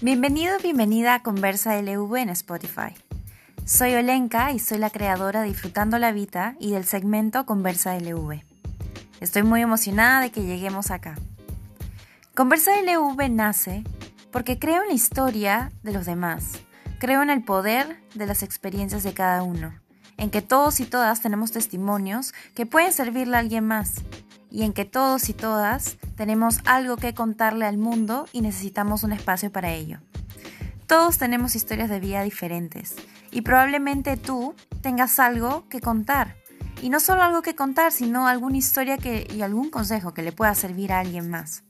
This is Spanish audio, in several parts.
Bienvenido bienvenida a Conversa LV en Spotify. Soy Olenka y soy la creadora de Disfrutando la Vida y del segmento Conversa LV. Estoy muy emocionada de que lleguemos acá. Conversa LV nace porque creo en la historia de los demás, creo en el poder de las experiencias de cada uno, en que todos y todas tenemos testimonios que pueden servirle a alguien más y en que todos y todas tenemos algo que contarle al mundo y necesitamos un espacio para ello. Todos tenemos historias de vida diferentes y probablemente tú tengas algo que contar. Y no solo algo que contar, sino alguna historia que, y algún consejo que le pueda servir a alguien más.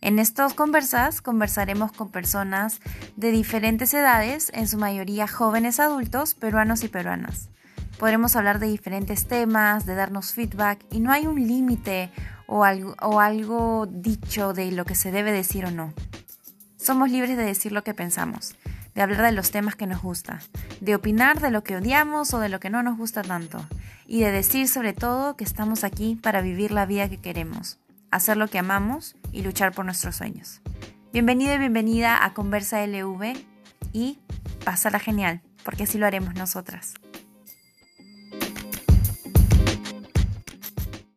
En estos conversas conversaremos con personas de diferentes edades, en su mayoría jóvenes adultos, peruanos y peruanas. Podremos hablar de diferentes temas, de darnos feedback y no hay un límite o algo, o algo dicho de lo que se debe decir o no. Somos libres de decir lo que pensamos, de hablar de los temas que nos gusta, de opinar de lo que odiamos o de lo que no nos gusta tanto, y de decir sobre todo que estamos aquí para vivir la vida que queremos, hacer lo que amamos y luchar por nuestros sueños. Bienvenido y bienvenida a Conversa LV y pásala genial, porque así lo haremos nosotras.